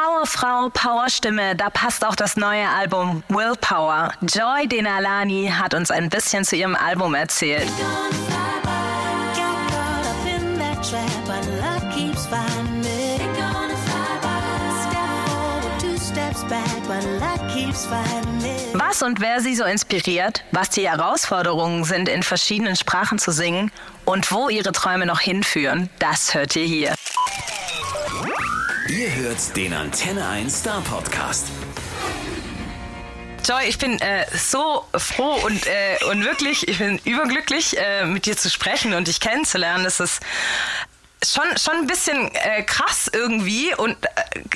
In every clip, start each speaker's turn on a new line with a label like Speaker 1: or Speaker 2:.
Speaker 1: Powerfrau, Powerstimme, da passt auch das neue Album Willpower. Joy Denalani hat uns ein bisschen zu ihrem Album erzählt. Was und wer sie so inspiriert, was die Herausforderungen sind, in verschiedenen Sprachen zu singen und wo ihre Träume noch hinführen, das hört ihr hier.
Speaker 2: Ihr hört den Antenne 1 Star Podcast.
Speaker 1: Joy, ich bin äh, so froh und, äh, und wirklich, ich bin überglücklich, äh, mit dir zu sprechen und dich kennenzulernen. Das ist schon, schon ein bisschen äh, krass irgendwie und äh,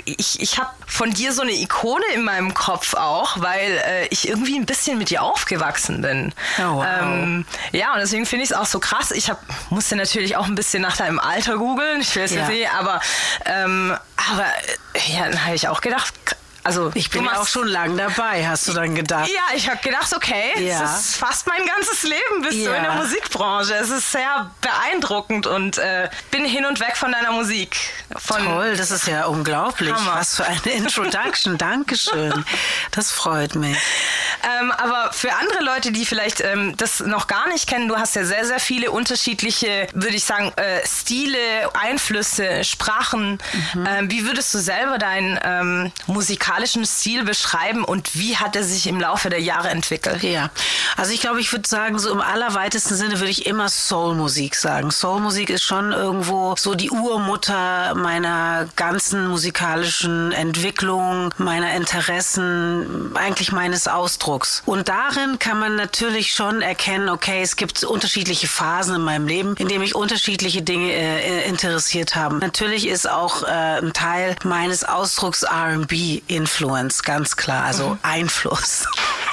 Speaker 1: ich, ich habe von dir so eine Ikone in meinem Kopf auch, weil äh, ich irgendwie ein bisschen mit dir aufgewachsen bin.
Speaker 3: Oh, wow. ähm,
Speaker 1: ja, und deswegen finde ich es auch so krass. Ich hab, musste natürlich auch ein bisschen nach deinem Alter googeln, ich will es ja. nicht, aber, ähm, aber ja, dann habe ich auch gedacht,
Speaker 3: also ich bin ja auch schon lang dabei, hast du dann gedacht?
Speaker 1: Ja, ich habe gedacht, okay, ja. das ist fast mein ganzes Leben bist ja. du in der Musikbranche. Es ist sehr beeindruckend und äh, bin hin und weg von deiner Musik. Von
Speaker 3: Toll, das ist ja unglaublich. Hammer. Was für eine Introduction. Dankeschön. Das freut mich.
Speaker 1: Ähm, aber für andere Leute, die vielleicht ähm, das noch gar nicht kennen, du hast ja sehr, sehr viele unterschiedliche, würde ich sagen, äh, Stile, Einflüsse, Sprachen. Mhm. Ähm, wie würdest du selber deinen ähm, musikalischen Stil beschreiben und wie hat er sich im Laufe der Jahre entwickelt?
Speaker 3: Ja, also ich glaube, ich würde sagen, so im allerweitesten Sinne würde ich immer Soulmusik sagen. Soulmusik ist schon irgendwo so die Urmutter meiner ganzen musikalischen Entwicklung, meiner Interessen, eigentlich meines Ausdrucks. Ausdrucks. Und darin kann man natürlich schon erkennen, okay, es gibt unterschiedliche Phasen in meinem Leben, in denen mich unterschiedliche Dinge äh, interessiert haben. Natürlich ist auch äh, ein Teil meines Ausdrucks R&B Influence, ganz klar, also mhm. Einfluss.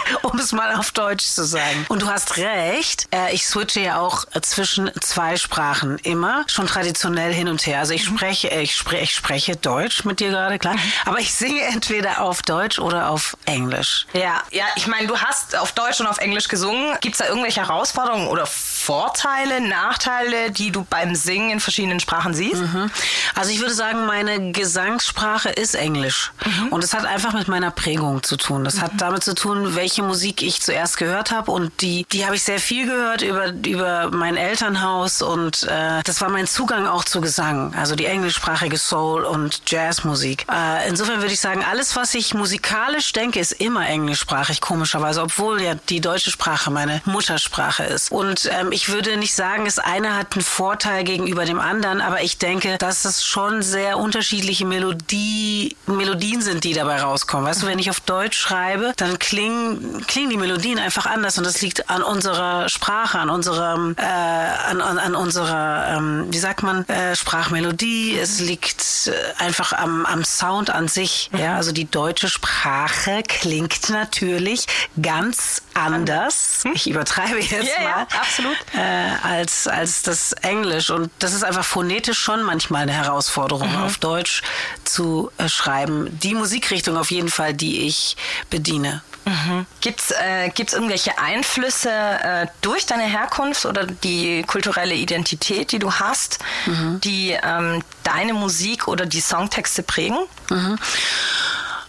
Speaker 3: um es mal auf Deutsch zu sagen. Und du hast recht, äh, ich switche ja auch zwischen zwei Sprachen immer, schon traditionell hin und her. Also ich mhm. spreche, ich spreche, ich spreche Deutsch mit dir gerade, klar, mhm. aber ich singe entweder auf Deutsch oder auf Englisch.
Speaker 1: Ja, ja, ich meine, du hast auf Deutsch und auf Englisch gesungen. Gibt es da irgendwelche Herausforderungen oder Vorteile, Nachteile, die du beim Singen in verschiedenen Sprachen siehst? Mhm.
Speaker 3: Also ich würde sagen, meine Gesangssprache ist Englisch. Mhm. Und es hat einfach mit meiner Prägung zu tun. Das mhm. hat damit zu tun, welche Musik ich zuerst gehört habe. Und die, die habe ich sehr viel gehört über, über mein Elternhaus. Und äh, das war mein Zugang auch zu Gesang. Also die englischsprachige Soul- und Jazzmusik. Äh, insofern würde ich sagen, alles, was ich musikalisch denke, ist immer englischsprachig, komischerweise. Obwohl ja die deutsche Sprache meine Muttersprache ist. Und ähm, ich würde nicht sagen, das eine hat einen Vorteil gegenüber dem anderen, aber ich denke, dass es schon sehr unterschiedliche Melodie, Melodien sind, die dabei rauskommen. Weißt du, wenn ich auf Deutsch schreibe, dann klingen, klingen die Melodien einfach anders und das liegt an unserer Sprache, an unserem, äh, an, an, an unserer, ähm, wie sagt man, äh, Sprachmelodie. Es liegt äh, einfach am, am Sound an sich. Ja, also die deutsche Sprache klingt natürlich ganz anders. Ich übertreibe jetzt
Speaker 1: ja,
Speaker 3: mal.
Speaker 1: Ja, absolut
Speaker 3: äh, als, als das Englisch. Und das ist einfach phonetisch schon manchmal eine Herausforderung, mhm. auf Deutsch zu äh, schreiben. Die Musikrichtung auf jeden Fall, die ich bediene.
Speaker 1: Mhm. Gibt es äh, gibt's irgendwelche Einflüsse äh, durch deine Herkunft oder die kulturelle Identität, die du hast, mhm. die ähm, deine Musik oder die Songtexte prägen?
Speaker 3: Mhm.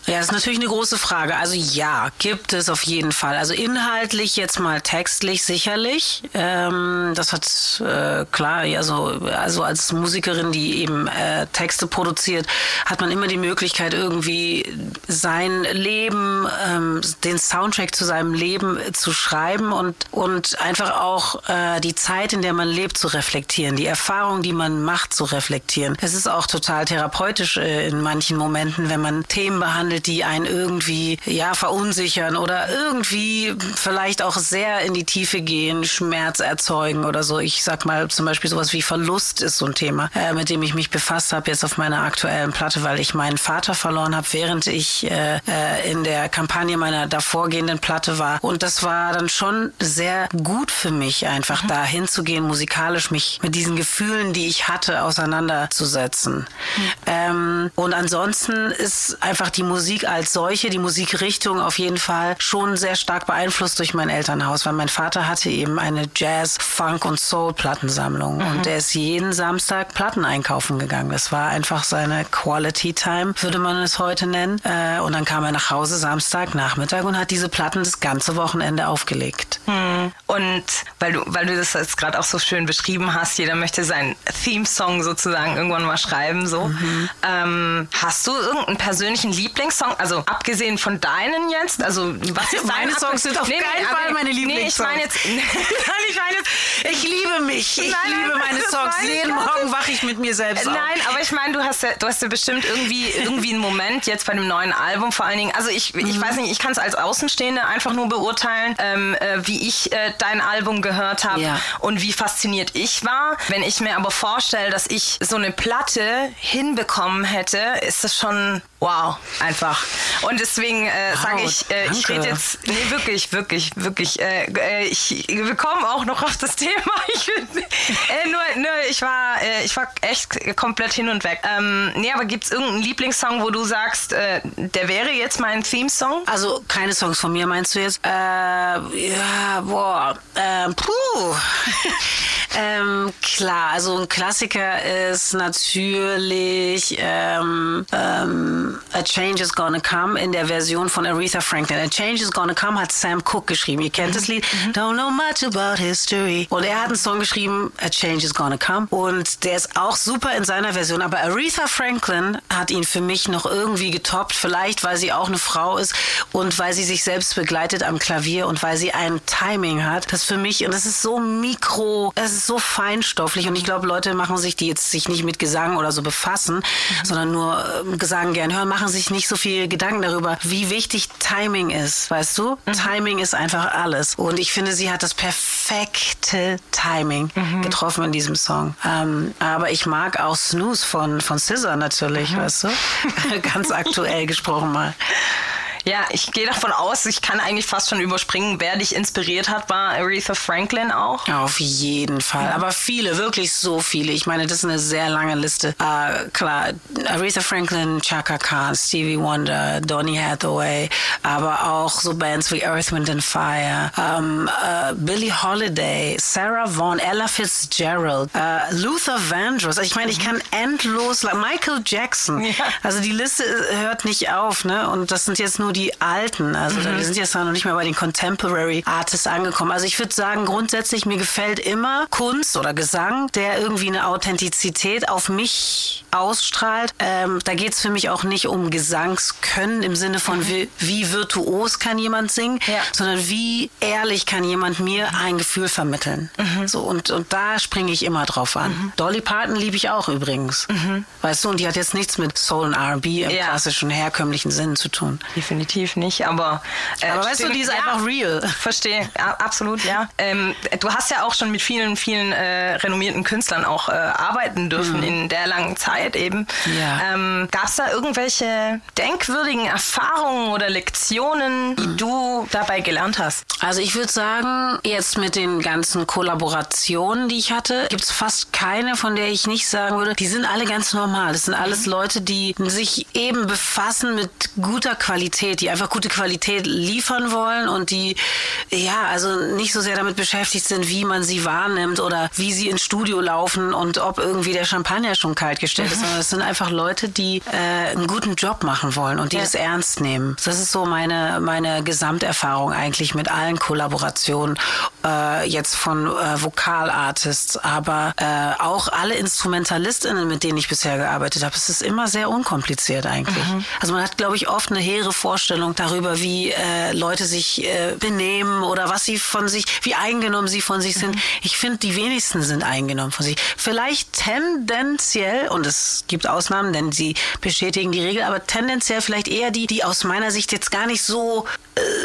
Speaker 3: Ja, das ist natürlich eine große Frage. Also ja, gibt es auf jeden Fall. Also inhaltlich jetzt mal textlich sicherlich. Ähm, das hat äh, klar, also, also als Musikerin, die eben äh, Texte produziert, hat man immer die Möglichkeit, irgendwie sein Leben, ähm, den Soundtrack zu seinem Leben zu schreiben und, und einfach auch äh, die Zeit, in der man lebt, zu reflektieren, die Erfahrung, die man macht, zu reflektieren. Es ist auch total therapeutisch äh, in manchen Momenten, wenn man Themen behandelt, behandelt, die einen irgendwie ja verunsichern oder irgendwie vielleicht auch sehr in die Tiefe gehen, Schmerz erzeugen oder so. Ich sag mal zum Beispiel sowas wie Verlust ist so ein Thema, äh, mit dem ich mich befasst habe jetzt auf meiner aktuellen Platte, weil ich meinen Vater verloren habe, während ich äh, äh, in der Kampagne meiner davorgehenden Platte war. Und das war dann schon sehr gut für mich, einfach mhm. da hinzugehen, musikalisch mich mit diesen Gefühlen, die ich hatte, auseinanderzusetzen. Mhm. Ähm, und ansonsten ist einfach die Musik Musik als solche, die Musikrichtung auf jeden Fall schon sehr stark beeinflusst durch mein Elternhaus, weil mein Vater hatte eben eine Jazz, Funk und Soul Plattensammlung mhm. und der ist jeden Samstag Platten einkaufen gegangen. Das war einfach seine Quality Time, würde man es heute nennen. Äh, und dann kam er nach Hause Samstag Nachmittag und hat diese Platten das ganze Wochenende aufgelegt.
Speaker 1: Mhm. Und weil du, weil du das jetzt gerade auch so schön beschrieben hast, jeder möchte seinen Theme-Song sozusagen irgendwann mal schreiben. So. Mhm. Ähm, hast du irgendeinen persönlichen Lieblingssong? Also abgesehen von deinen jetzt? Also
Speaker 3: was ist Meine Songs sind auf nee, keinen nee, Fall meine Lieblingssongs. Nee, ich meine jetzt, ich, mein jetzt, ich liebe mich. Ich nein, liebe meine Songs. Jeden Morgen wache ich mit mir selbst
Speaker 1: auf. Nein, aber ich meine, du hast ja, du hast ja bestimmt irgendwie, irgendwie einen Moment jetzt bei dem neuen Album vor allen Dingen. Also ich, ich mhm. weiß nicht, ich kann es als Außenstehende einfach nur beurteilen, ähm, äh, wie ich äh, dein Album gehört habe ja. und wie fasziniert ich war. Wenn ich mir aber vorstelle, dass ich so eine Platte hinbekommen hätte, ist das schon wow, einfach. Und deswegen äh, wow, sage ich, äh, ich rede jetzt, nee, wirklich, wirklich, wirklich, äh, äh ich, wir kommen auch noch auf das Thema. Ich, äh, nur, nur, ich war, äh, ich war echt komplett hin und weg. Ähm, nee, aber gibt es irgendeinen Lieblingssong, wo du sagst, der wäre jetzt mein Theme-Song?
Speaker 3: Also keine Songs von mir, meinst du jetzt? Ja, boah, äh, puh. ähm, klar, also ein Klassiker ist natürlich ähm, ähm, A Change is Gonna Come in der Version von Aretha Franklin. A Change is Gonna Come hat Sam Cooke geschrieben. Ihr kennt das Lied. Mhm. Don't know much about history. Und er hat einen Song geschrieben, A Change is Gonna Come. Und der ist auch super in seiner Version. Aber Aretha Franklin hat ihn für mich noch irgendwie getoppt. Vielleicht, weil sie auch eine Frau ist und weil sie sich selbst begleitet am Klavier und weil sie ein Timing hat. Das für mich, und das ist so mikro, es ist so feinstofflich. Und ich glaube, Leute machen sich, die jetzt sich nicht mit Gesang oder so befassen, mhm. sondern nur äh, Gesang gern hören, machen sich nicht so viel Gedanken darüber, wie wichtig Timing ist. Weißt du? Mhm. Timing ist einfach alles. Und ich finde, sie hat das perfekte Timing mhm. getroffen in diesem Song. Ähm, aber ich mag auch Snooze von, von Scissor natürlich, mhm. weißt du? Ganz aktuell gesprochen mal.
Speaker 1: Ja, ich gehe davon aus, ich kann eigentlich fast schon überspringen, wer dich inspiriert hat, war Aretha Franklin auch.
Speaker 3: Auf jeden Fall, ja. aber viele, wirklich so viele. Ich meine, das ist eine sehr lange Liste. Uh, klar, Aretha Franklin, Chaka Khan, Stevie Wonder, Donny Hathaway, aber auch so Bands wie Earth, Wind and Fire, um, uh, Billie Holiday, Sarah Vaughan, Ella Fitzgerald, uh, Luther Vandross. Ich meine, ich kann endlos, Michael Jackson. Ja. Also die Liste hört nicht auf, ne? Und das sind jetzt nur die alten. Also mhm. wir sind jetzt noch nicht mehr bei den Contemporary Artists angekommen. Also ich würde sagen, grundsätzlich mir gefällt immer Kunst oder Gesang, der irgendwie eine Authentizität auf mich ausstrahlt. Ähm, da geht es für mich auch nicht um Gesangskönnen im Sinne von mhm. wie, wie, virtuos kann jemand singen, ja. sondern wie ehrlich kann jemand mir ein Gefühl vermitteln. Mhm. So und, und da springe ich immer drauf an. Mhm. Dolly Parton liebe ich auch übrigens. Mhm. Weißt du, und die hat jetzt nichts mit Soul und R&B im ja. klassischen herkömmlichen Sinn zu tun.
Speaker 1: Die definitiv nicht, aber.
Speaker 3: Äh, aber weißt du, die ist ja, einfach real.
Speaker 1: Verstehe, ja, absolut, ja. Ähm, du hast ja auch schon mit vielen, vielen äh, renommierten Künstlern auch äh, arbeiten dürfen mhm. in der langen Zeit eben. Ja. Ähm, Gab es da irgendwelche denkwürdigen Erfahrungen oder Lektionen, die mhm. du dabei gelernt hast?
Speaker 3: Also ich würde sagen, jetzt mit den ganzen Kollaborationen, die ich hatte, gibt es fast keine, von der ich nicht sagen würde, die sind alle ganz normal. Das sind alles mhm. Leute, die sich eben befassen mit guter Qualität Qualität, die einfach gute Qualität liefern wollen und die ja, also nicht so sehr damit beschäftigt sind, wie man sie wahrnimmt oder wie sie ins Studio laufen und ob irgendwie der Champagner schon kalt gestellt ist, sondern es sind einfach Leute, die äh, einen guten Job machen wollen und die ja. es ernst nehmen. Das ist so meine, meine Gesamterfahrung eigentlich mit allen Kollaborationen, äh, jetzt von äh, Vokalartists, aber äh, auch alle InstrumentalistInnen, mit denen ich bisher gearbeitet habe. Es ist immer sehr unkompliziert eigentlich. Mhm. Also man hat, glaube ich, oft eine hehre Vorstellung Vorstellung darüber, wie äh, Leute sich äh, benehmen oder was sie von sich, wie eingenommen sie von sich sind. Mhm. Ich finde, die wenigsten sind eingenommen von sich. Vielleicht tendenziell, und es gibt Ausnahmen, denn sie bestätigen die Regel, aber tendenziell vielleicht eher die, die aus meiner Sicht jetzt gar nicht so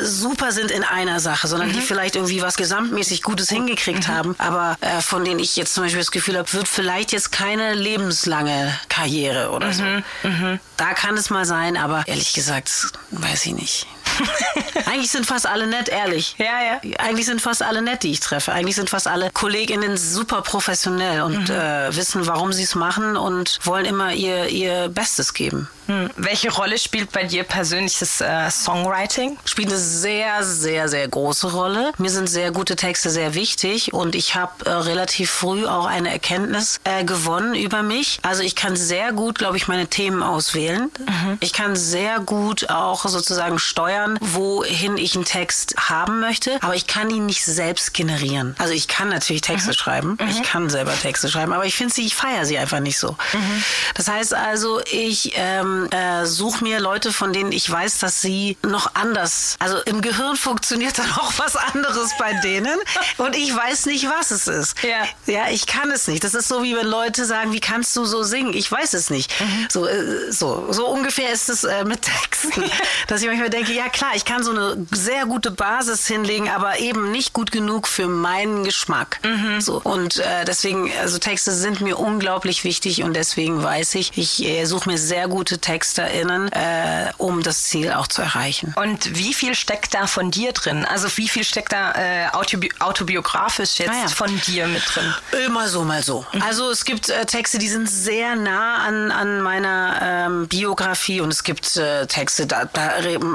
Speaker 3: super sind in einer Sache, sondern mhm. die vielleicht irgendwie was gesamtmäßig Gutes hingekriegt mhm. haben, aber äh, von denen ich jetzt zum Beispiel das Gefühl habe, wird vielleicht jetzt keine lebenslange Karriere oder so. Mhm. mhm. Da kann es mal sein, aber ehrlich gesagt, weiß ich nicht. Eigentlich sind fast alle nett, ehrlich.
Speaker 1: Ja, ja.
Speaker 3: Eigentlich sind fast alle nett, die ich treffe. Eigentlich sind fast alle Kolleginnen super professionell und mhm. äh, wissen, warum sie es machen und wollen immer ihr, ihr Bestes geben.
Speaker 1: Hm. Welche Rolle spielt bei dir persönlich das äh, Songwriting?
Speaker 3: Spielt eine sehr, sehr, sehr große Rolle. Mir sind sehr gute Texte sehr wichtig und ich habe äh, relativ früh auch eine Erkenntnis äh, gewonnen über mich. Also ich kann sehr gut, glaube ich, meine Themen auswählen. Mhm. Ich kann sehr gut auch sozusagen steuern, wohin ich einen Text haben möchte, aber ich kann ihn nicht selbst generieren. Also ich kann natürlich Texte mhm. schreiben, mhm. ich kann selber Texte schreiben, aber ich finde sie, ich feiere sie einfach nicht so. Mhm. Das heißt also, ich ähm, äh, suche mir Leute, von denen ich weiß, dass sie noch anders, also im Gehirn funktioniert dann auch was anderes bei denen und ich weiß nicht, was es ist. Ja. ja, ich kann es nicht. Das ist so, wie wenn Leute sagen, wie kannst du so singen? Ich weiß es nicht. Mhm. So, äh, so, so ungefähr ist es äh, mit Texten, dass ich manchmal denke, ja klar, ich kann so eine sehr gute Basis hinlegen, aber eben nicht gut genug für meinen Geschmack. Mhm. So und äh, deswegen, also Texte sind mir unglaublich wichtig und deswegen weiß ich, ich äh, suche mir sehr gute TexterInnen, äh, um das Ziel auch zu erreichen.
Speaker 1: Und wie viel steckt da von dir drin? Also wie viel steckt da äh, autobi autobiografisch jetzt ah ja. von dir mit drin?
Speaker 3: Immer so, mal so. Mhm. Also es gibt äh, Texte, die sind sehr nah an, an meiner ähm, Biografie und es gibt äh, Texte, da, da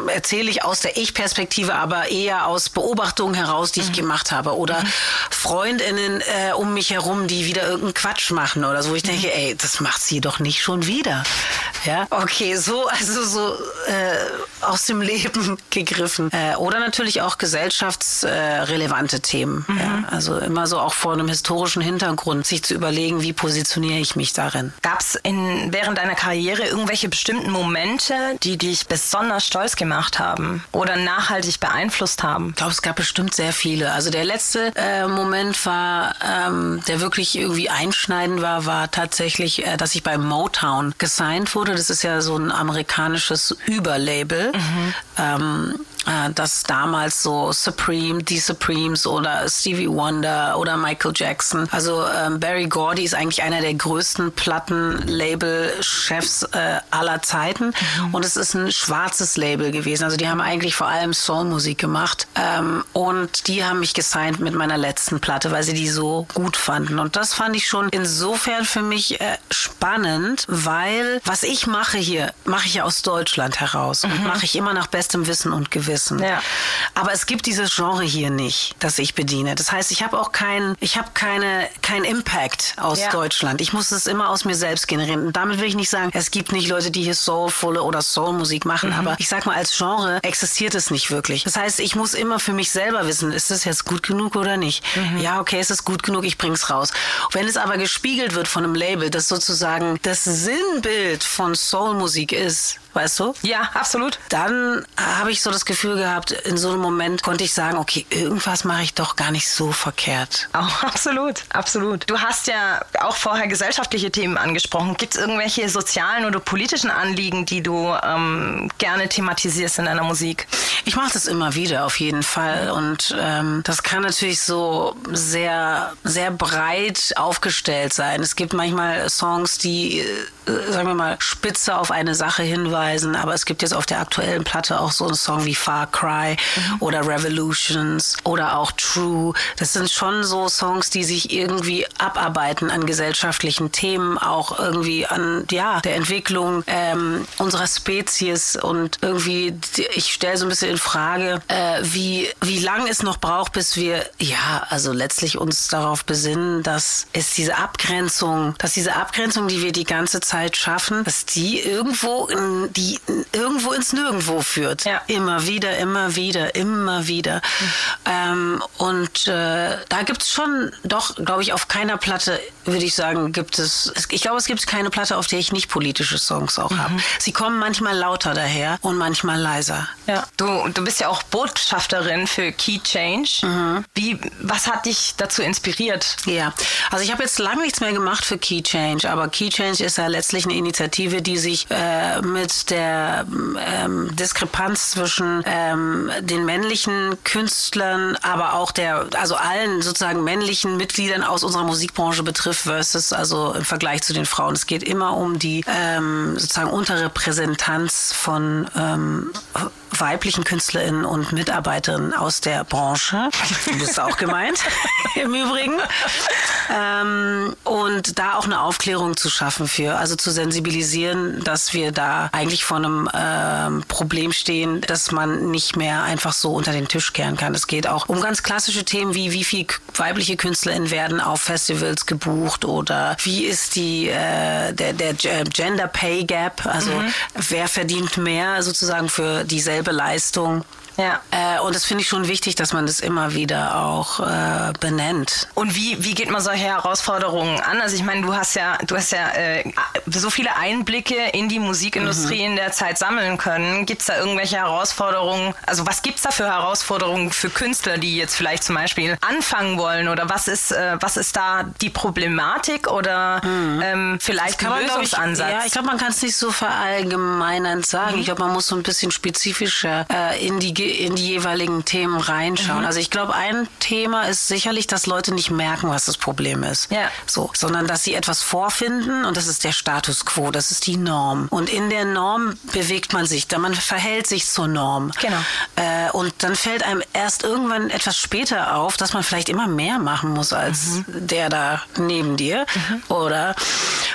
Speaker 3: erzähle ich aus der Ich-Perspektive, aber eher aus Beobachtungen heraus, die mhm. ich gemacht habe. Oder mhm. Freundinnen äh, um mich herum, die wieder irgendeinen Quatsch machen oder so, ich denke, mhm. ey, das macht sie doch nicht schon wieder. Ja, okay, so, also so äh, aus dem Leben gegriffen. Äh, oder natürlich auch gesellschaftsrelevante Themen. Mhm. Ja, also immer so auch vor einem historischen Hintergrund, sich zu überlegen, wie positioniere ich mich darin.
Speaker 1: Gab es während deiner Karriere irgendwelche bestimmten Momente, die dich besonders stolz gemacht haben oder nachhaltig beeinflusst haben?
Speaker 3: Ich glaube, es gab bestimmt sehr viele. Also der letzte äh, Moment war, ähm, der wirklich irgendwie einschneidend war, war tatsächlich, äh, dass ich bei Motown gesigned wurde. Das ist ja so ein amerikanisches Überlabel. Mhm. Ähm, äh, dass damals so Supreme, die Supremes oder Stevie Wonder oder Michael Jackson, also ähm, Barry Gordy ist eigentlich einer der größten Plattenlabel-Chefs äh, aller Zeiten mhm. und es ist ein schwarzes Label gewesen. Also die haben eigentlich vor allem Soulmusik gemacht ähm, und die haben mich gesigned mit meiner letzten Platte, weil sie die so gut fanden und das fand ich schon insofern für mich äh, spannend, weil was ich mache hier, mache ich ja aus Deutschland heraus mhm. und mache ich immer nach bestem Wissen und Gewissen wissen. Ja. Aber es gibt dieses Genre hier nicht, das ich bediene. Das heißt, ich habe auch keinen, ich habe keine, keinen Impact aus ja. Deutschland. Ich muss es immer aus mir selbst generieren. Und damit will ich nicht sagen, es gibt nicht Leute, die hier Soulfulle oder Soulmusik machen. Mhm. Aber ich sag mal, als Genre existiert es nicht wirklich. Das heißt, ich muss immer für mich selber wissen, ist das jetzt gut genug oder nicht? Mhm. Ja, okay, ist es gut genug, ich bring's raus. Wenn es aber gespiegelt wird von einem Label, das sozusagen das Sinnbild von Soulmusik ist, weißt du?
Speaker 1: Ja, absolut.
Speaker 3: Dann habe ich so das Gefühl gehabt, in so einem Moment konnte ich sagen, okay, irgendwas mache ich doch gar nicht so verkehrt.
Speaker 1: Oh, absolut, absolut. Du hast ja auch vorher gesellschaftliche Themen angesprochen. Gibt es irgendwelche sozialen oder politischen Anliegen, die du ähm, gerne thematisierst in deiner Musik?
Speaker 3: Ich mache das immer wieder, auf jeden Fall. Und ähm, das kann natürlich so sehr, sehr breit aufgestellt sein. Es gibt manchmal Songs, die, äh, sagen wir mal, spitze auf eine Sache hinweisen hinweisen, aber es gibt jetzt auf der aktuellen Platte auch so einen Song wie Far Cry mhm. oder Revolutions oder auch True. Das sind schon so Songs, die sich irgendwie abarbeiten an gesellschaftlichen Themen, auch irgendwie an ja der Entwicklung ähm, unserer Spezies und irgendwie ich stelle so ein bisschen in Frage, äh, wie wie lang es noch braucht, bis wir ja also letztlich uns darauf besinnen, dass es diese Abgrenzung, dass diese Abgrenzung, die wir die ganze Zeit schaffen, dass die irgendwo in die irgendwo ins Nirgendwo führt. Ja. Immer wieder, immer wieder, immer wieder. Mhm. Ähm, und äh, da gibt es schon, doch, glaube ich, auf keiner Platte, würde ich sagen, gibt es, ich glaube, es gibt keine Platte, auf der ich nicht politische Songs auch mhm. habe. Sie kommen manchmal lauter daher und manchmal leiser.
Speaker 1: Ja. Du, du bist ja auch Botschafterin für Key Change. Mhm. Wie, was hat dich dazu inspiriert?
Speaker 3: Ja, also ich habe jetzt lange nichts mehr gemacht für Key Change, aber Key Change ist ja letztlich eine Initiative, die sich äh, mit der ähm, Diskrepanz zwischen ähm, den männlichen Künstlern, aber auch der, also allen sozusagen männlichen Mitgliedern aus unserer Musikbranche betrifft versus also im Vergleich zu den Frauen. Es geht immer um die ähm, sozusagen Unterrepräsentanz von ähm, weiblichen KünstlerInnen und Mitarbeiterinnen aus der Branche. Du bist auch gemeint, im Übrigen. Ähm, und da auch eine Aufklärung zu schaffen für, also zu sensibilisieren, dass wir da eigentlich vor einem ähm, Problem stehen, dass man nicht mehr einfach so unter den Tisch kehren kann. Es geht auch um ganz klassische Themen wie, wie viel weibliche KünstlerInnen werden auf Festivals gebucht oder wie ist die, äh, der, der Gender Pay Gap, also mhm. wer verdient mehr sozusagen für dieselbe Leistung ja. Äh, und das finde ich schon wichtig, dass man das immer wieder auch äh, benennt.
Speaker 1: Und wie, wie geht man solche Herausforderungen an? Also ich meine, du hast ja, du hast ja äh, so viele Einblicke in die Musikindustrie mhm. in der Zeit sammeln können. Gibt es da irgendwelche Herausforderungen? Also was gibt es da für Herausforderungen für Künstler, die jetzt vielleicht zum Beispiel anfangen wollen? Oder was ist, äh, was ist da die Problematik oder mhm. ähm, vielleicht ein Lösungsansatz?
Speaker 3: Ich, ja, ich glaube, man kann es nicht so verallgemeinernd sagen. Mhm. Ich glaube, man muss so ein bisschen spezifischer äh, in die in die jeweiligen Themen reinschauen. Mhm. Also ich glaube, ein Thema ist sicherlich, dass Leute nicht merken, was das Problem ist. Ja. So, sondern dass sie etwas vorfinden und das ist der Status quo, das ist die Norm. Und in der Norm bewegt man sich, da man verhält sich zur Norm. Genau. Äh, und dann fällt einem erst irgendwann etwas später auf, dass man vielleicht immer mehr machen muss als mhm. der da neben dir mhm. oder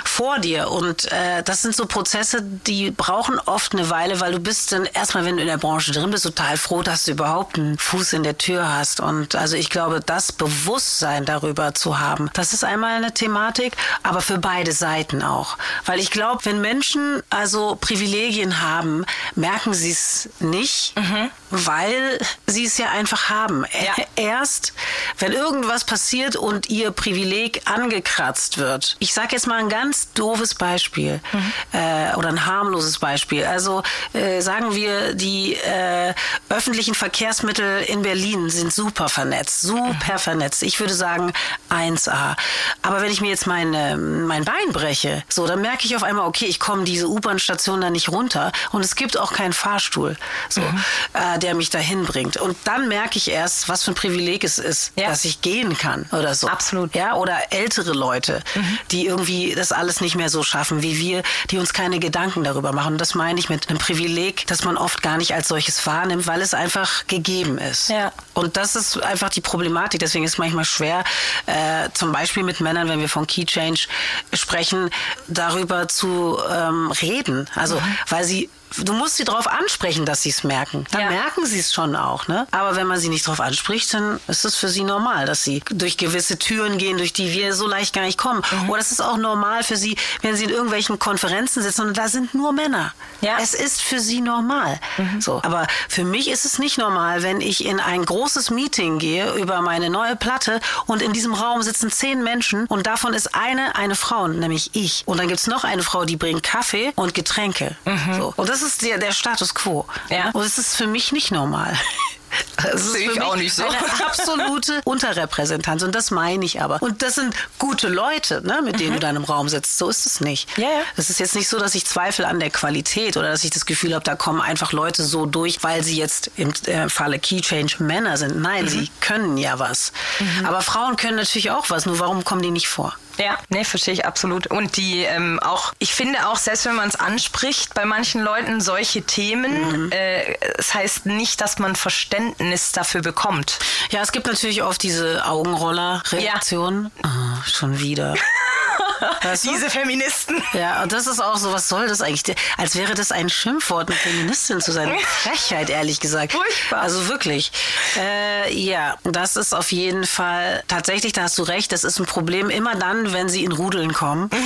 Speaker 3: vor dir. Und äh, das sind so Prozesse, die brauchen oft eine Weile, weil du bist dann erstmal, wenn du in der Branche drin bist, total froh, dass du überhaupt einen Fuß in der Tür hast. Und also ich glaube, das Bewusstsein darüber zu haben, das ist einmal eine Thematik, aber für beide Seiten auch. Weil ich glaube, wenn Menschen also Privilegien haben, merken sie es nicht, mhm. weil sie es ja einfach haben. Ja. Erst, wenn irgendwas passiert und ihr Privileg angekratzt wird. Ich sage jetzt mal ein ganz doofes Beispiel mhm. äh, oder ein harmloses Beispiel. Also äh, sagen wir, die äh, öffentlichen Verkehrsmittel in Berlin sind super vernetzt, super vernetzt. Ich würde sagen 1A. Aber wenn ich mir jetzt meine, mein Bein breche, so, dann merke ich auf einmal, okay, ich komme diese U-Bahn-Station da nicht runter und es gibt auch keinen Fahrstuhl, so, mhm. äh, der mich dahin bringt. Und dann merke ich erst, was für ein Privileg es ist, ja. dass ich gehen kann oder so.
Speaker 1: Absolut.
Speaker 3: Ja, oder ältere Leute, mhm. die irgendwie das alles nicht mehr so schaffen wie wir, die uns keine Gedanken darüber machen. Und das meine ich mit einem Privileg, das man oft gar nicht als solches wahrnimmt, weil es einfach gegeben ist. Ja. Und das ist einfach die Problematik. Deswegen ist es manchmal schwer, äh, zum Beispiel mit Männern, wenn wir von Key Change sprechen, darüber zu ähm, reden. Also, mhm. weil sie du musst sie darauf ansprechen, dass sie es merken. Dann ja. merken sie es schon auch. Ne? Aber wenn man sie nicht darauf anspricht, dann ist es für sie normal, dass sie durch gewisse Türen gehen, durch die wir so leicht gar nicht kommen. Mhm. Oder es ist auch normal für sie, wenn sie in irgendwelchen Konferenzen sitzen und da sind nur Männer. Ja. Es ist für sie normal. Mhm. So. Aber für mich ist es nicht normal, wenn ich in ein großes Meeting gehe über meine neue Platte und in diesem Raum sitzen zehn Menschen und davon ist eine eine Frau, nämlich ich. Und dann gibt es noch eine Frau, die bringt Kaffee und Getränke. Mhm. So. Und das ist der, der Status quo. Ja. Und es ist für mich nicht normal.
Speaker 1: Das sehe ich auch nicht so.
Speaker 3: Eine absolute Unterrepräsentanz und das meine ich aber. Und das sind gute Leute, ne, mit denen mhm. du dann im Raum sitzt. So ist es nicht. Ja, ja. Es ist jetzt nicht so, dass ich zweifle an der Qualität oder dass ich das Gefühl habe, da kommen einfach Leute so durch, weil sie jetzt im äh, Falle Key Change Männer sind. Nein, mhm. sie können ja was. Mhm. Aber Frauen können natürlich auch was. Nur warum kommen die nicht vor?
Speaker 1: Ja, nee, verstehe ich absolut. Und die ähm, auch, ich finde auch, selbst wenn man es anspricht, bei manchen Leuten solche Themen, mhm. äh, es heißt nicht, dass man Verständnis dafür bekommt.
Speaker 3: Ja, es gibt natürlich oft diese Augenroller-Reaktion. Ja. Oh, schon wieder.
Speaker 1: Weißt du? Diese Feministen.
Speaker 3: Ja, und das ist auch so, was soll das eigentlich? Als wäre das ein Schimpfwort, eine Feministin zu sein. Frechheit, ehrlich gesagt. Furchtbar. Also wirklich. Äh, ja, das ist auf jeden Fall tatsächlich, da hast du recht, das ist ein Problem immer dann, wenn sie in Rudeln kommen.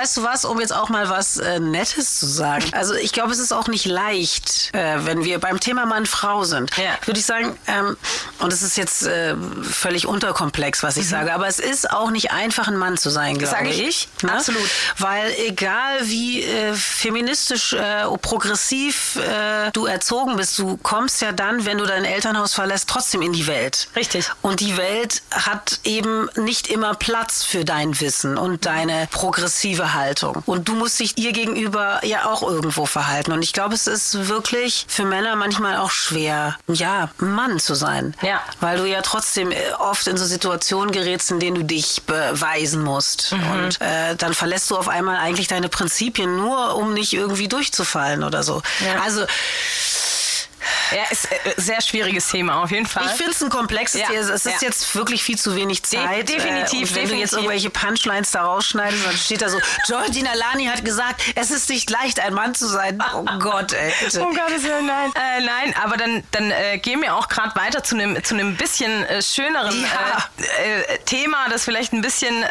Speaker 3: Weißt du was, um jetzt auch mal was äh, Nettes zu sagen. Also ich glaube, es ist auch nicht leicht, äh, wenn wir beim Thema Mann-Frau sind. Ja. Würde ich sagen, ähm, und es ist jetzt äh, völlig unterkomplex, was ich mhm. sage, aber es ist auch nicht einfach, ein Mann zu sein, glaube ich. ich.
Speaker 1: Ne? Absolut.
Speaker 3: Weil egal wie äh, feministisch, äh, progressiv äh, du erzogen bist, du kommst ja dann, wenn du dein Elternhaus verlässt, trotzdem in die Welt.
Speaker 1: Richtig.
Speaker 3: Und die Welt hat eben nicht immer Platz für dein Wissen und deine progressive passive Haltung. Und du musst dich ihr gegenüber ja auch irgendwo verhalten. Und ich glaube, es ist wirklich für Männer manchmal auch schwer, ja, Mann zu sein.
Speaker 1: Ja.
Speaker 3: Weil du ja trotzdem äh, oft in so Situationen gerätst, in denen du dich beweisen musst.
Speaker 1: Mhm.
Speaker 3: Und äh, dann verlässt du auf einmal eigentlich deine Prinzipien nur, um nicht irgendwie durchzufallen oder so.
Speaker 1: Ja.
Speaker 3: Also
Speaker 1: Ja, ist äh, sehr schwieriges Thema auf jeden Fall.
Speaker 3: ich finde es ein komplexes
Speaker 1: Ja,
Speaker 3: Thema. Es ist
Speaker 1: ja.
Speaker 3: jetzt wirklich viel zu wenig Zeit.
Speaker 1: definitiv,
Speaker 3: Äh, und wenn du jetzt
Speaker 1: definitiv.
Speaker 3: irgendwelche Punchlines da rausschneidest, dann steht da so, Georgina Lani hat gesagt, es ist nicht leicht, ein Mann zu sein. Oh Gott, ey. Bitte.
Speaker 1: Oh Gottes Willen, nein. Äh, nein, aber dann, dann äh, gehen wir auch gerade weiter zu einem zu bisschen äh, schöneren
Speaker 3: Ja.
Speaker 1: äh, Thema, das vielleicht ein bisschen,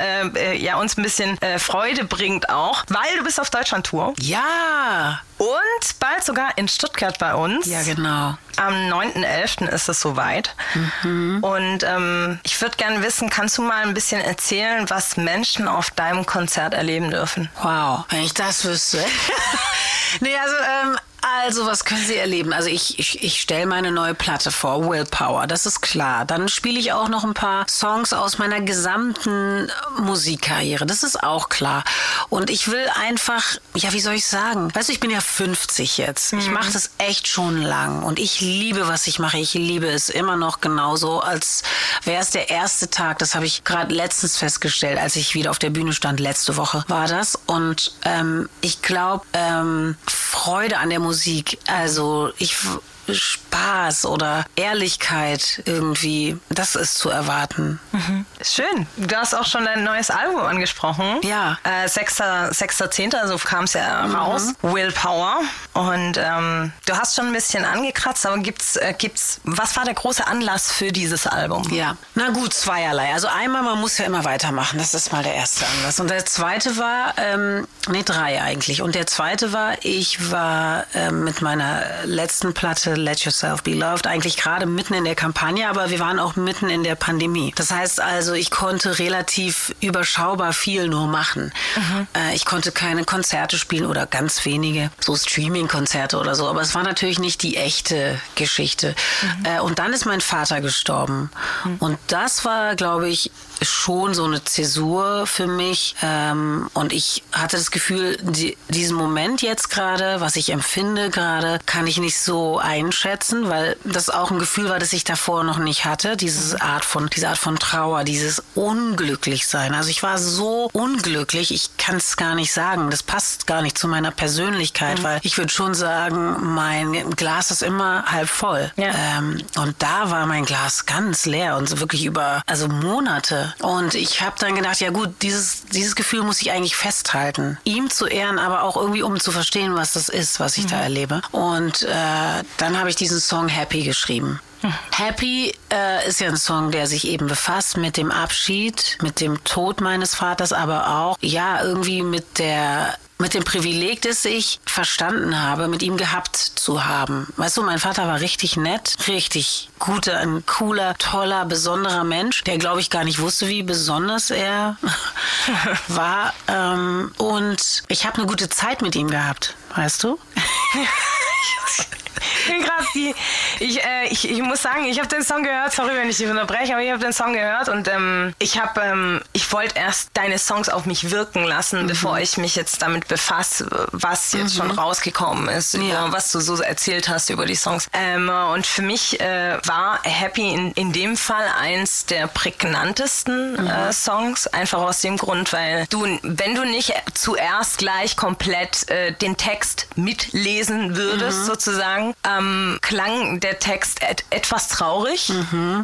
Speaker 1: ja, uns ein bisschen Freude bringt auch, weil du bist auf Deutschland-Tour
Speaker 3: Ja.
Speaker 1: Und bald sogar in Stuttgart bei uns.
Speaker 3: Ja, genau.
Speaker 1: Am 9.11. ist es soweit.
Speaker 3: Mhm.
Speaker 1: Und ähm, ich würde gerne wissen, kannst du mal ein bisschen erzählen, was Menschen auf deinem Konzert erleben dürfen?
Speaker 3: Wow, wenn ich das wüsste. nee, also, ähm, also, was können Sie erleben? Also, ich, ich, ich stelle meine neue Platte vor, Willpower, das ist klar. Dann spiele ich auch noch ein paar Songs aus meiner gesamten Musikkarriere, das ist auch klar. Und ich will einfach, ja, wie soll ich sagen? Weißt du, ich bin ja 50 jetzt. Ich mache das echt schon lang und ich liebe, was ich mache. Ich liebe es immer noch genauso, als wäre es der erste Tag. Das habe ich gerade letztens festgestellt, als ich wieder auf der Bühne stand. Letzte Woche war das. Und ähm, ich glaube, ähm, Freude an der Musik. Also ich Spaß oder Ehrlichkeit irgendwie, das ist zu erwarten.
Speaker 1: Schön. Du hast auch schon dein neues Album angesprochen.
Speaker 3: Ja.
Speaker 1: Äh, 6.10., 6.10., also kam es ja raus. Willpower. Und ähm, du hast schon ein bisschen angekratzt, aber gibt's, äh, gibt's, was war der große Anlass für dieses Album?
Speaker 3: Ja, na gut, zweierlei. Also einmal, man muss ja immer weitermachen. Das ist mal der erste Anlass. Und der zweite war, ähm, nee, drei eigentlich. Und der zweite war, ich war ähm, mit meiner letzten Platte Let Yourself Be Loved eigentlich gerade mitten in der Kampagne, aber wir waren auch mitten in der Pandemie. Das heißt also, ich konnte relativ überschaubar viel nur machen. Äh, ich konnte keine Konzerte spielen oder ganz wenige, so Streaming-Konzerte oder so. Aber es war natürlich nicht die echte Geschichte. Äh, und dann ist mein Vater gestorben. Und das war, glaube ich, schon so eine Zäsur für mich. Ähm, und ich hatte das Gefühl, die, diesen Moment jetzt gerade, was ich empfinde gerade, kann ich nicht so einschätzen, weil das auch ein Gefühl war, das ich davor noch nicht hatte. Diese Art von, diese Art von Trauer, dieses Unglücklichsein. Also ich war so unglücklich, ich kann es gar nicht sagen. Das passt gar nicht zu meiner Persönlichkeit, weil ich würde schon sagen, mein Glas ist immer halb voll.
Speaker 1: Ja.
Speaker 3: Ähm, und da war mein Glas ganz leer und so wirklich über also Monate. Und ich habe dann gedacht, ja gut, dieses, dieses Gefühl muss ich eigentlich festhalten. Ihm zu ehren, aber auch irgendwie, um zu verstehen, was das ist, was ich da erlebe. Und äh, dann habe ich diesen Song Happy geschrieben. Happy äh, ist ja ein Song, der sich eben befasst mit dem Abschied, mit dem Tod meines Vaters, aber auch ja irgendwie mit der mit dem Privileg, das ich verstanden habe, mit ihm gehabt zu haben. Weißt du, mein Vater war richtig nett, richtig guter, ein cooler, toller, besonderer Mensch, der glaube ich gar nicht wusste, wie besonders er war. Ähm, und ich habe eine gute Zeit mit ihm gehabt, weißt du?
Speaker 1: Die, ich, äh, ich, ich muss sagen, ich habe den Song gehört, sorry, wenn ich dich unterbreche, aber ich habe den Song gehört und ähm, ich habe, ähm, ich wollte erst deine Songs auf mich wirken lassen, bevor ich mich jetzt damit befasse, was jetzt schon rausgekommen ist, über,
Speaker 3: Ja.
Speaker 1: was du so erzählt hast über die Songs. Ähm, und für mich äh, war Happy in, in dem Fall eins der prägnantesten äh, Songs, einfach aus dem Grund, weil du, wenn du nicht zuerst gleich komplett äh, den Text mitlesen würdest, sozusagen, ähm, klang der Text et etwas traurig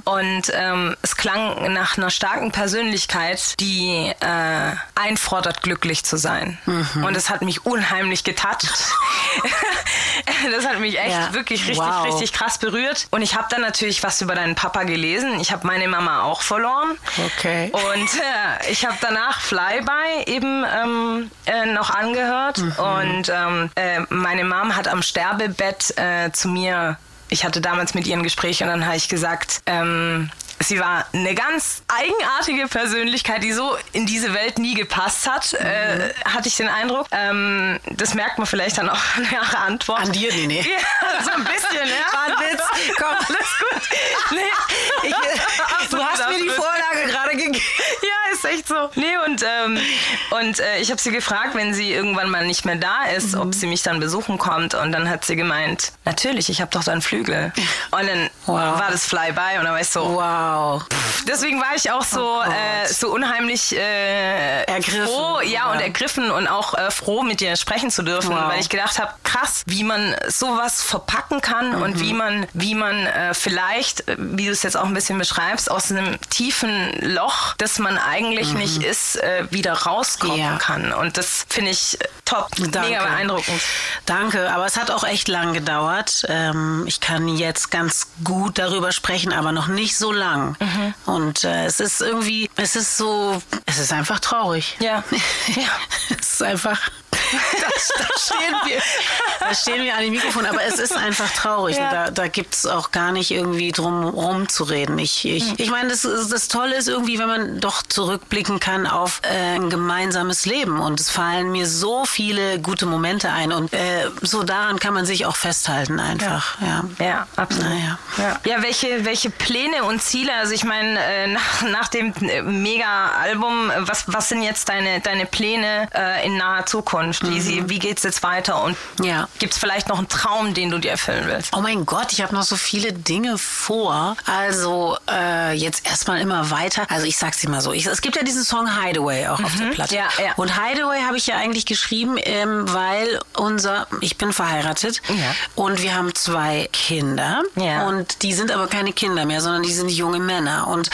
Speaker 1: und ähm, es klang nach einer starken Persönlichkeit, die äh, einfordert, glücklich zu sein. Und es hat mich unheimlich getoucht. das hat mich echt
Speaker 3: Ja.
Speaker 1: wirklich richtig,
Speaker 3: Wow.
Speaker 1: richtig krass berührt. Und ich habe dann natürlich was über deinen Papa gelesen. Ich habe meine Mama auch verloren.
Speaker 3: Okay.
Speaker 1: Und äh, ich habe danach Flyby eben ähm, äh, noch angehört. Und ähm, äh, meine Mom hat am Sterbebett äh, zu mir, ich hatte damals mit ihr ein Gespräch und dann habe ich gesagt, ähm, sie war eine ganz eigenartige Persönlichkeit, die so in diese Welt nie gepasst hat,
Speaker 3: Mhm.
Speaker 1: äh, hatte ich den Eindruck. Ähm, das merkt man vielleicht dann auch an ihrer Antwort.
Speaker 3: An dir, nee, nee.
Speaker 1: Ja, so ein bisschen, ja.
Speaker 3: War ein Witz. Komm,
Speaker 1: alles gut. Nee,
Speaker 3: Ich, äh, du hast mir die Vorlage gerade gegeben.
Speaker 1: Ja, ist echt so. Nee, und, ähm, und äh, ich habe sie gefragt, wenn sie irgendwann mal nicht mehr da ist,
Speaker 3: Mhm.
Speaker 1: ob sie mich dann besuchen kommt. Und dann hat sie gemeint, natürlich, ich habe doch dann Flügel. Und dann
Speaker 3: Wow.
Speaker 1: war das Flyby und dann war ich so,
Speaker 3: Wow.
Speaker 1: deswegen war ich auch so,
Speaker 3: Oh
Speaker 1: äh, so unheimlich äh,
Speaker 3: Ergriffen,
Speaker 1: froh, ja, und
Speaker 3: ja.
Speaker 1: ergriffen und auch äh, froh, mit dir sprechen zu dürfen,
Speaker 3: Wow.
Speaker 1: weil ich gedacht habe, krass, wie man sowas verpacken kann
Speaker 3: Mhm.
Speaker 1: und wie man, wie man äh, vielleicht, äh, wie du es jetzt auch ein bisschen beschreibst, aus einem tiefen Loch, das man eigentlich nicht ist, äh, wieder rauskommen
Speaker 3: Mhm. Ja.
Speaker 1: kann. Und das finde ich äh, top,
Speaker 3: Danke.
Speaker 1: mega beeindruckend.
Speaker 3: Danke, aber es hat auch echt lang gedauert. Ähm, ich kann jetzt ganz gut darüber sprechen, aber noch nicht so lang.
Speaker 1: Mhm.
Speaker 3: Und äh, es ist irgendwie, es ist so, es ist einfach traurig.
Speaker 1: Ja. ja.
Speaker 3: es ist einfach. Da, da, stehen wir, da stehen wir an dem Mikrofon, aber es ist einfach traurig.
Speaker 1: Ja.
Speaker 3: Da, da gibt es auch gar nicht irgendwie drum rumzureden. Ich, ich, ich meine, das, das Tolle ist irgendwie, wenn man doch zurückblicken kann auf äh, ein gemeinsames Leben. Und es fallen mir so viele gute Momente ein. Und äh, so daran kann man sich auch festhalten einfach. Ja.
Speaker 1: Ja, absolut.
Speaker 3: Naja.
Speaker 1: Ja. ja, welche, welche Pläne und Ziele? Also ich meine, äh, nach, nach dem äh, Mega-Album, was, was sind jetzt deine, deine Pläne äh, in naher Zukunft? Wie, sie, wie geht's jetzt weiter? Und
Speaker 3: Ja.
Speaker 1: gibt es vielleicht noch einen Traum, den du dir erfüllen willst?
Speaker 3: Oh mein Gott, ich habe noch so viele Dinge vor. Also äh, jetzt erstmal immer weiter. Also ich sag's dir mal so. Ich, es gibt ja diesen Song Hideaway auch auf der Platte.
Speaker 1: Ja, ja.
Speaker 3: Und Hideaway habe ich ja eigentlich geschrieben, ähm, weil unser, ich bin verheiratet
Speaker 1: Ja.
Speaker 3: und wir haben zwei Kinder.
Speaker 1: Ja.
Speaker 3: Und die sind aber keine Kinder mehr, sondern die sind junge Männer. Und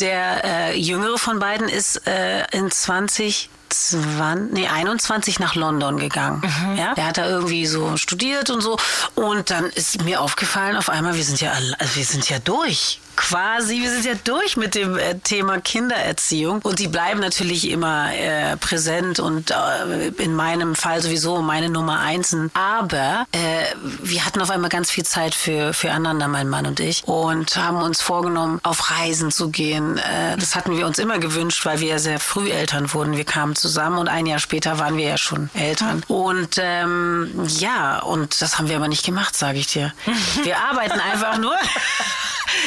Speaker 3: der äh, jüngere von beiden ist äh, in 20 20, nee, 21 nach London gegangen. Ja, der hat da irgendwie so studiert und so. Und dann ist mir aufgefallen, auf einmal, wir sind ja, alle- also wir sind ja durch. Quasi, wir sind ja durch mit dem äh, Thema Kindererziehung. Und die bleiben natürlich immer äh, präsent und äh, in meinem Fall sowieso meine Nummer eins. Aber äh, wir hatten auf einmal ganz viel Zeit für, füreinander, mein Mann und ich. Und haben uns vorgenommen, auf Reisen zu gehen. Äh, das hatten wir uns immer gewünscht, weil wir ja sehr früh Eltern wurden. Wir kamen zusammen und ein Jahr später waren wir ja schon Eltern. Und ähm, ja, und das haben wir aber nicht gemacht, sage ich dir. Wir arbeiten einfach nur.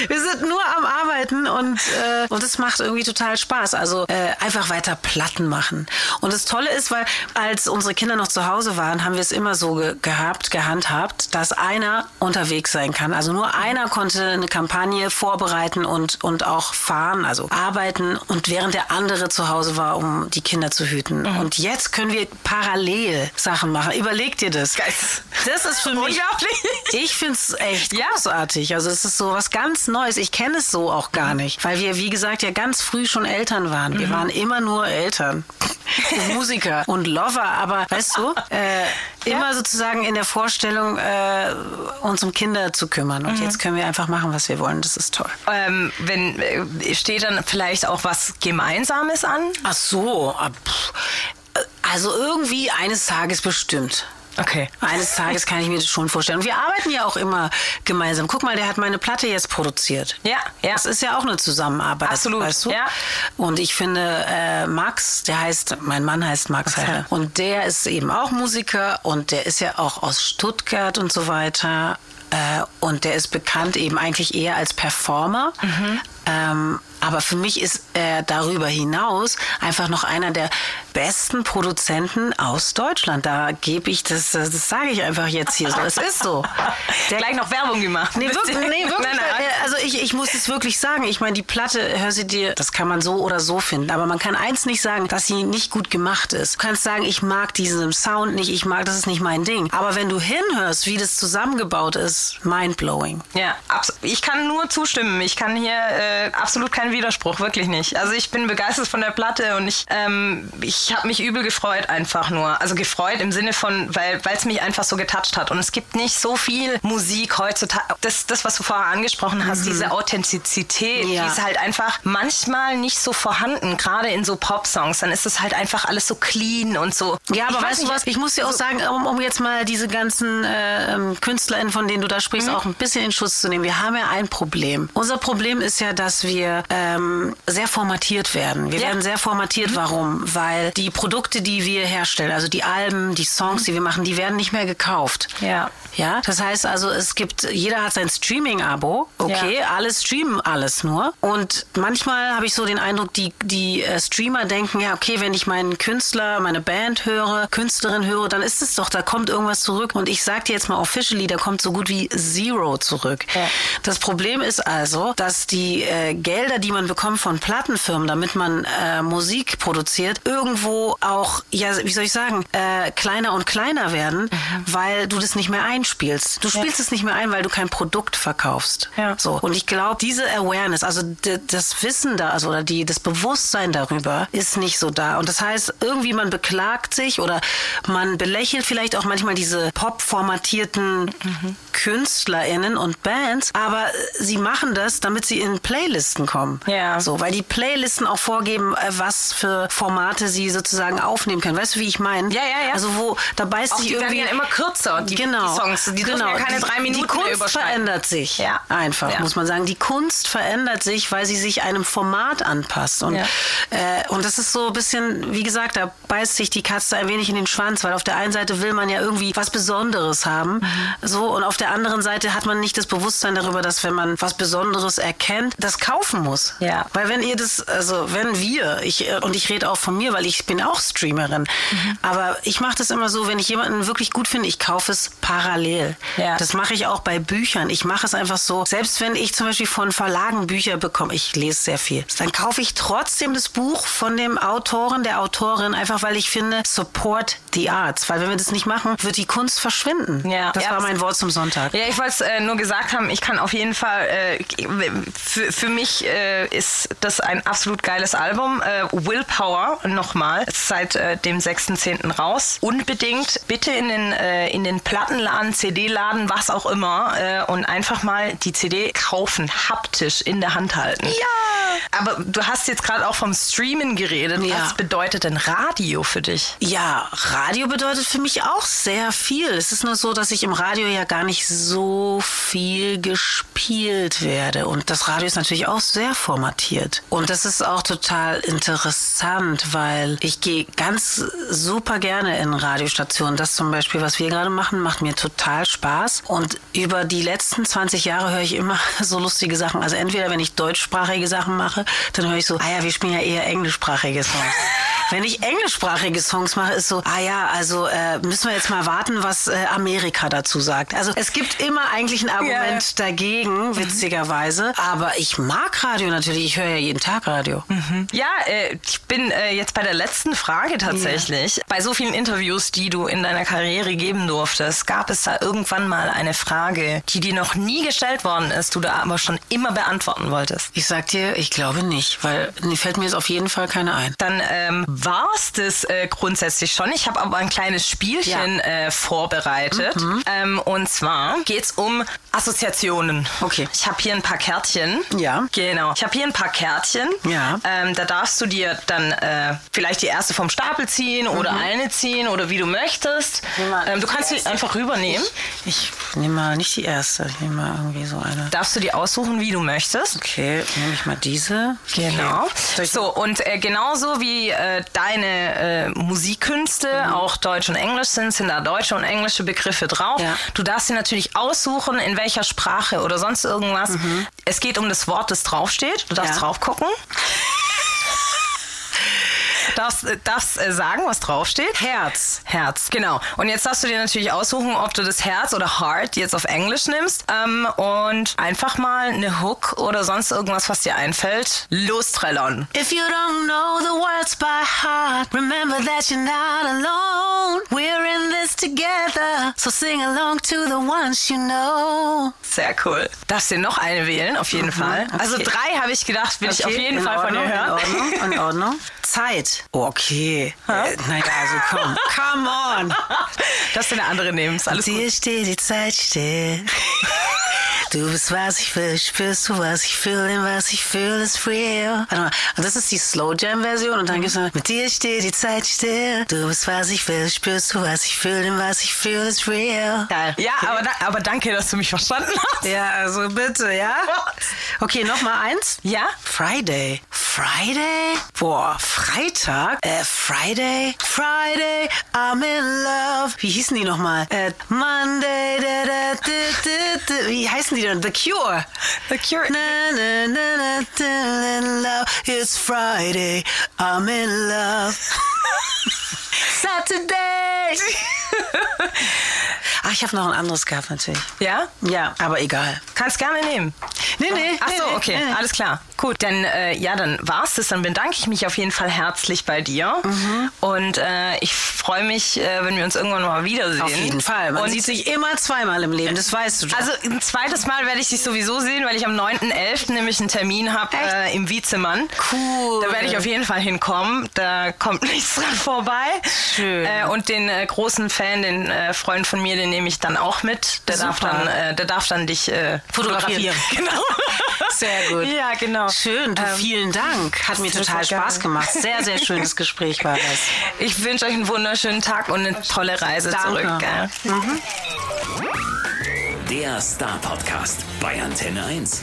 Speaker 3: Wir sind nur am Arbeiten und äh, und es macht irgendwie total Spaß. Also äh, einfach weiter Platten machen. Und das Tolle ist, weil als unsere Kinder noch zu Hause waren, haben wir es immer so ge gehabt, gehandhabt, dass einer unterwegs sein kann. Also nur einer konnte eine Kampagne vorbereiten und und auch fahren, also arbeiten und während der andere zu Hause war, um die Kinder zu hüten. Und jetzt können wir parallel Sachen machen. Überleg dir das.
Speaker 1: Geil.
Speaker 3: Das ist für mich
Speaker 1: Unglaublich.
Speaker 3: ich finde es echt
Speaker 1: Ja.
Speaker 3: großartig. Also es ist so was ganz Neues. Ich kenne es so auch gar nicht, weil wir, wie gesagt, ja ganz früh schon Eltern waren. Wir waren immer nur Eltern. Und Musiker und Lover, aber weißt du, äh, immer sozusagen in der Vorstellung, äh, uns um Kinder zu kümmern. Und jetzt können wir einfach machen, was wir wollen. Das ist toll.
Speaker 1: Ähm, wenn, äh, steht dann vielleicht auch was Gemeinsames an?
Speaker 3: Ach so, pff. also irgendwie eines Tages bestimmt.
Speaker 1: Okay.
Speaker 3: Eines Tages kann ich mir das schon vorstellen. Und wir arbeiten ja auch immer gemeinsam. Guck mal, der hat meine Platte jetzt produziert.
Speaker 1: Ja, ja.
Speaker 3: Das ist ja auch eine Zusammenarbeit.
Speaker 1: Absolut,
Speaker 3: Weißt du?
Speaker 1: ja.
Speaker 3: Und ich finde, äh, Max, der heißt, mein Mann heißt Max Heiler. Und der ist eben auch Musiker und der ist ja auch aus Stuttgart und so weiter. Äh, und der ist bekannt eben eigentlich eher als Performer.
Speaker 1: Mhm.
Speaker 3: Ähm, aber für mich ist er darüber hinaus einfach noch einer der besten Produzenten aus Deutschland. Da gebe ich das, das, das sage ich einfach jetzt hier so. Es ist so. Der,
Speaker 1: Gleich noch Werbung gemacht.
Speaker 3: Nee, wirklich, nee, wirklich.
Speaker 1: Nein, nein.
Speaker 3: äh, Also ich, ich muss es wirklich sagen. Ich meine, die Platte, hör sie dir, das kann man so oder so finden. Aber man kann eins nicht sagen, dass sie nicht gut gemacht ist. Du kannst sagen, ich mag diesen Sound nicht, ich mag, das ist nicht mein Ding. Aber wenn du hinhörst, wie das zusammengebaut ist, mindblowing.
Speaker 1: Ja, ich kann nur zustimmen. Ich kann hier äh, absolut keinen Widerspruch, wirklich nicht. Also ich bin begeistert von der Platte und ich, ähm, ich habe mich übel gefreut einfach nur. Also gefreut im Sinne von, weil es mich einfach so getoucht hat. Und es gibt nicht so viel Musik heutzutage. Das, das was du vorher angesprochen hast, mhm. diese Authentizität, ja. die ist halt einfach manchmal nicht so vorhanden, gerade in so Pop-Songs. Dann ist es halt einfach alles so clean und so.
Speaker 3: Ja, aber weißt du was, ich muss dir auch sagen, um, um jetzt mal diese ganzen äh, ähm, KünstlerInnen, von denen du da sprichst, mhm. auch ein bisschen in Schutz zu nehmen. Wir haben ja ein Problem. Unser Problem ist ja, dass wir ähm, sehr formatiert werden. Wir ja. werden sehr formatiert. Mhm. Warum? Weil die Produkte, die wir herstellen, also die Alben, die Songs, mhm. die wir machen, die werden nicht mehr gekauft.
Speaker 1: Ja.
Speaker 3: Ja, das heißt also, es gibt, jeder hat sein Streaming-Abo. Okay, ja. alles streamen alles nur. Und manchmal habe ich so den Eindruck, die, die äh, Streamer denken, ja, okay, wenn ich meinen Künstler, meine Band höre, Künstlerin höre, dann ist es doch, da kommt irgendwas zurück. Und ich sage dir jetzt mal officially, da kommt so gut wie Zero zurück. Ja. Das Problem ist also, dass die äh, Gelder, die man bekommt von Plattenfirmen, damit man äh, Musik produziert, irgendwo auch, ja, wie soll ich sagen, äh, kleiner und kleiner werden, mhm. weil du das nicht mehr einspielst spielst. Du spielst ja. es nicht mehr ein, weil du kein Produkt verkaufst. Ja. So. Und ich glaube, diese Awareness, also das Wissen da, also oder die, das Bewusstsein darüber ist nicht so da. Und das heißt, irgendwie man beklagt sich oder man belächelt vielleicht auch manchmal diese pop-formatierten mhm. KünstlerInnen und Bands, aber sie machen das, damit sie in Playlisten kommen. Ja. So, weil die Playlisten auch vorgeben, äh, was für Formate sie sozusagen aufnehmen können. Weißt du, wie ich meine?
Speaker 1: Ja, ja, ja.
Speaker 3: Also wo, da beißt auch sich
Speaker 1: die
Speaker 3: irgendwie...
Speaker 1: werden ja immer kürzer, die,
Speaker 3: genau.
Speaker 1: die Songs. Die
Speaker 3: genau.
Speaker 1: ja keine drei Minuten
Speaker 3: Die Kunst verändert sich. Ja. Einfach, ja. muss man sagen. Die Kunst verändert sich, weil sie sich einem Format anpasst. Und, ja. äh, und das ist so ein bisschen, wie gesagt, da beißt sich die Katze ein wenig in den Schwanz, weil auf der einen Seite will man ja irgendwie was Besonderes haben. Mhm. So, und auf der anderen Seite hat man nicht das Bewusstsein darüber, dass wenn man was Besonderes erkennt, das kaufen muss. Ja. Weil wenn ihr das, also wenn wir, ich, und ich rede auch von mir, weil ich bin auch Streamerin, mhm. aber ich mache das immer so, wenn ich jemanden wirklich gut finde, ich kaufe es parallel. Ja. Das mache ich auch bei Büchern. Ich mache es einfach so, selbst wenn ich zum Beispiel von Verlagen Bücher bekomme, ich lese sehr viel, dann kaufe ich trotzdem das Buch von dem Autoren, der Autorin, einfach weil ich finde, support the arts. Weil wenn wir das nicht machen, wird die Kunst verschwinden. Ja. Das ja, war mein Wort zum Sonntag.
Speaker 1: Ja, ich wollte es äh, nur gesagt haben, ich kann auf jeden Fall, äh, für, für mich äh, ist das ein absolut geiles Album. Äh, Willpower nochmal, seit äh, dem 6.10. raus. Unbedingt bitte in den, äh, in den Plattenladen, CD-Laden, was auch immer äh, und einfach mal die CD kaufen, haptisch in der Hand halten.
Speaker 3: Ja!
Speaker 1: Aber du hast jetzt gerade auch vom Streamen geredet. Ja. Was bedeutet denn Radio für dich?
Speaker 3: Ja, Radio bedeutet für mich auch sehr viel. Es ist nur so, dass ich im Radio ja gar nicht so viel gespielt werde. Und das Radio ist natürlich auch sehr formatiert. Und das ist auch total interessant, weil ich gehe ganz super gerne in Radiostationen. Das zum Beispiel, was wir gerade machen, macht mir total Spaß. Und über die letzten 20 Jahre höre ich immer so lustige Sachen. Also entweder, wenn ich deutschsprachige Sachen mache, dann höre ich so, ah ja, wir spielen ja eher englischsprachige Songs. Wenn ich englischsprachige Songs mache, ist so, ah ja, also äh, müssen wir jetzt mal warten, was äh, Amerika dazu sagt. Also es gibt immer eigentlich ein Argument ja. dagegen, mhm. witzigerweise. Aber ich mag Radio natürlich. Ich höre ja jeden Tag Radio.
Speaker 1: Mhm. Ja, äh, ich bin äh, jetzt bei der letzten Frage tatsächlich. Ja. Bei so vielen Interviews, die du in deiner Karriere geben durftest, gab es da irgendwann mal eine Frage, die dir noch nie gestellt worden ist, du da aber schon immer beantworten wolltest?
Speaker 3: Ich sag dir, ich glaube nicht, weil mir fällt mir jetzt auf jeden Fall keine ein.
Speaker 1: Dann ähm, war es das äh, grundsätzlich schon. Ich habe aber ein kleines Spielchen ja. äh, vorbereitet. Mhm. Ähm, und zwar geht es um Assoziationen.
Speaker 3: Okay.
Speaker 1: Ich habe hier ein paar Kärtchen.
Speaker 3: Ja.
Speaker 1: Genau. Ich habe hier ein paar Kärtchen.
Speaker 3: Ja.
Speaker 1: Ähm, da darfst du dir dann äh, vielleicht die erste vom Stapel ziehen oder mhm. eine ziehen oder wie du möchtest. Ähm, du kannst sie einfach rübernehmen.
Speaker 3: Ich, ich nehme mal nicht die erste. Ich nehme mal irgendwie so eine.
Speaker 1: Darfst du die aussuchen, wie du möchtest?
Speaker 3: Okay, nehme ich mal diese.
Speaker 1: Genau. Okay. So, und äh, genauso wie äh, deine äh, Musikkünste mhm. auch Deutsch und Englisch sind, sind da deutsche und englische Begriffe drauf. Ja. Du darfst sie natürlich aussuchen, in welcher Sprache oder sonst irgendwas. Mhm. Es geht um das Wort, das draufsteht. Du darfst ja. drauf gucken. Darfst, darfst äh, sagen, was draufsteht.
Speaker 3: Herz.
Speaker 1: Herz, genau. Und jetzt darfst du dir natürlich aussuchen, ob du das Herz oder Heart jetzt auf Englisch nimmst ähm, und einfach mal eine Hook oder sonst irgendwas, was dir einfällt, lostrellern.
Speaker 3: If you don't know the words by heart, remember that you're not alone. We're in this together, so sing along to the ones you know.
Speaker 1: Sehr cool. Darfst dir noch eine wählen, auf jeden Fall.
Speaker 3: okay.
Speaker 1: Also drei habe ich gedacht, will ich auf jeden Fall von dir
Speaker 3: Ordnung,
Speaker 1: hören.
Speaker 3: In Ordnung, in Ordnung. Zeit. Okay. Äh, naja, also komm. Come on.
Speaker 1: Du eine andere nehmen, ist alles gut.
Speaker 3: Dir steht die Zeit still. Du bist, was ich will, spürst du, was ich fühle, denn was ich fühle, ist real. Warte mal, und das ist die Slow Jam Version und dann gibt's noch, mit dir steht die Zeit still. Du bist, was ich will, spürst du, was ich fühle, denn was ich fühle, ist real. Geil.
Speaker 1: Ja, aber, da, aber danke, dass du mich verstanden hast.
Speaker 3: Ja, also bitte, ja? Okay, noch mal eins.
Speaker 1: Ja?
Speaker 3: Friday. Friday? Boah, Freitag? Äh, Friday? Friday, I'm in love. Wie hießen die nochmal? Äh, Monday, da, da, da, da, da. Wie heißen die denn? The Cure.
Speaker 1: The Cure.
Speaker 3: Na, na, na, na, na, in love. It's Friday, I'm in love. Saturday. Ach, ich habe noch ein anderes gehabt natürlich.
Speaker 1: Ja?
Speaker 3: Ja, aber egal.
Speaker 1: Kannst gerne nehmen.
Speaker 3: Nee, nee.
Speaker 1: Ach so,
Speaker 3: nee,
Speaker 1: okay,
Speaker 3: nee.
Speaker 1: alles klar. Gut, dann äh, ja, dann war's das. Dann bedanke ich mich auf jeden Fall herzlich bei dir.
Speaker 3: Mhm.
Speaker 1: Und äh, ich freue mich, äh, wenn wir uns irgendwann mal wiedersehen.
Speaker 3: Auf jeden Fall. Man
Speaker 1: Und
Speaker 3: sieht sich immer zweimal im Leben, das weißt du doch.
Speaker 1: also ein zweites Mal werde ich dich sowieso sehen, weil ich am 9.11. nämlich einen Termin habe äh, im Wiezemann.
Speaker 3: Cool.
Speaker 1: Da werde ich auf jeden Fall hinkommen. Da kommt nichts dran vorbei.
Speaker 3: Schön.
Speaker 1: Äh, und den äh, großen Fan, den äh, Freund von mir, den nehme ich dann auch mit. Der darf dann, äh, der darf dann dich äh,
Speaker 3: Fotografieren.
Speaker 1: Genau.
Speaker 3: Sehr gut.
Speaker 1: Ja, genau.
Speaker 3: Schön, du,
Speaker 1: Ähm,
Speaker 3: vielen Dank. Hat mir
Speaker 1: total.
Speaker 3: Spaß gemacht. Sehr, sehr schönes Gespräch war das.
Speaker 1: Ich wünsche euch einen wunderschönen Tag und eine tolle Reise
Speaker 3: Danke.
Speaker 1: zurück. Gell?
Speaker 2: Der Star Podcast bei Antenne 1.